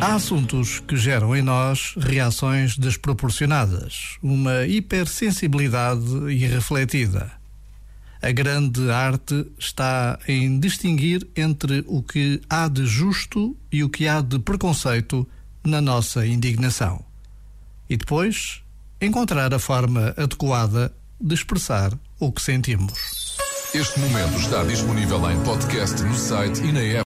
Há assuntos que geram em nós reações desproporcionadas, uma hipersensibilidade irrefletida. A grande arte está em distinguir entre o que há de justo e o que há de preconceito na nossa indignação. E depois, encontrar a forma adequada de expressar o que sentimos. Este momento está disponível em podcast no site e na app.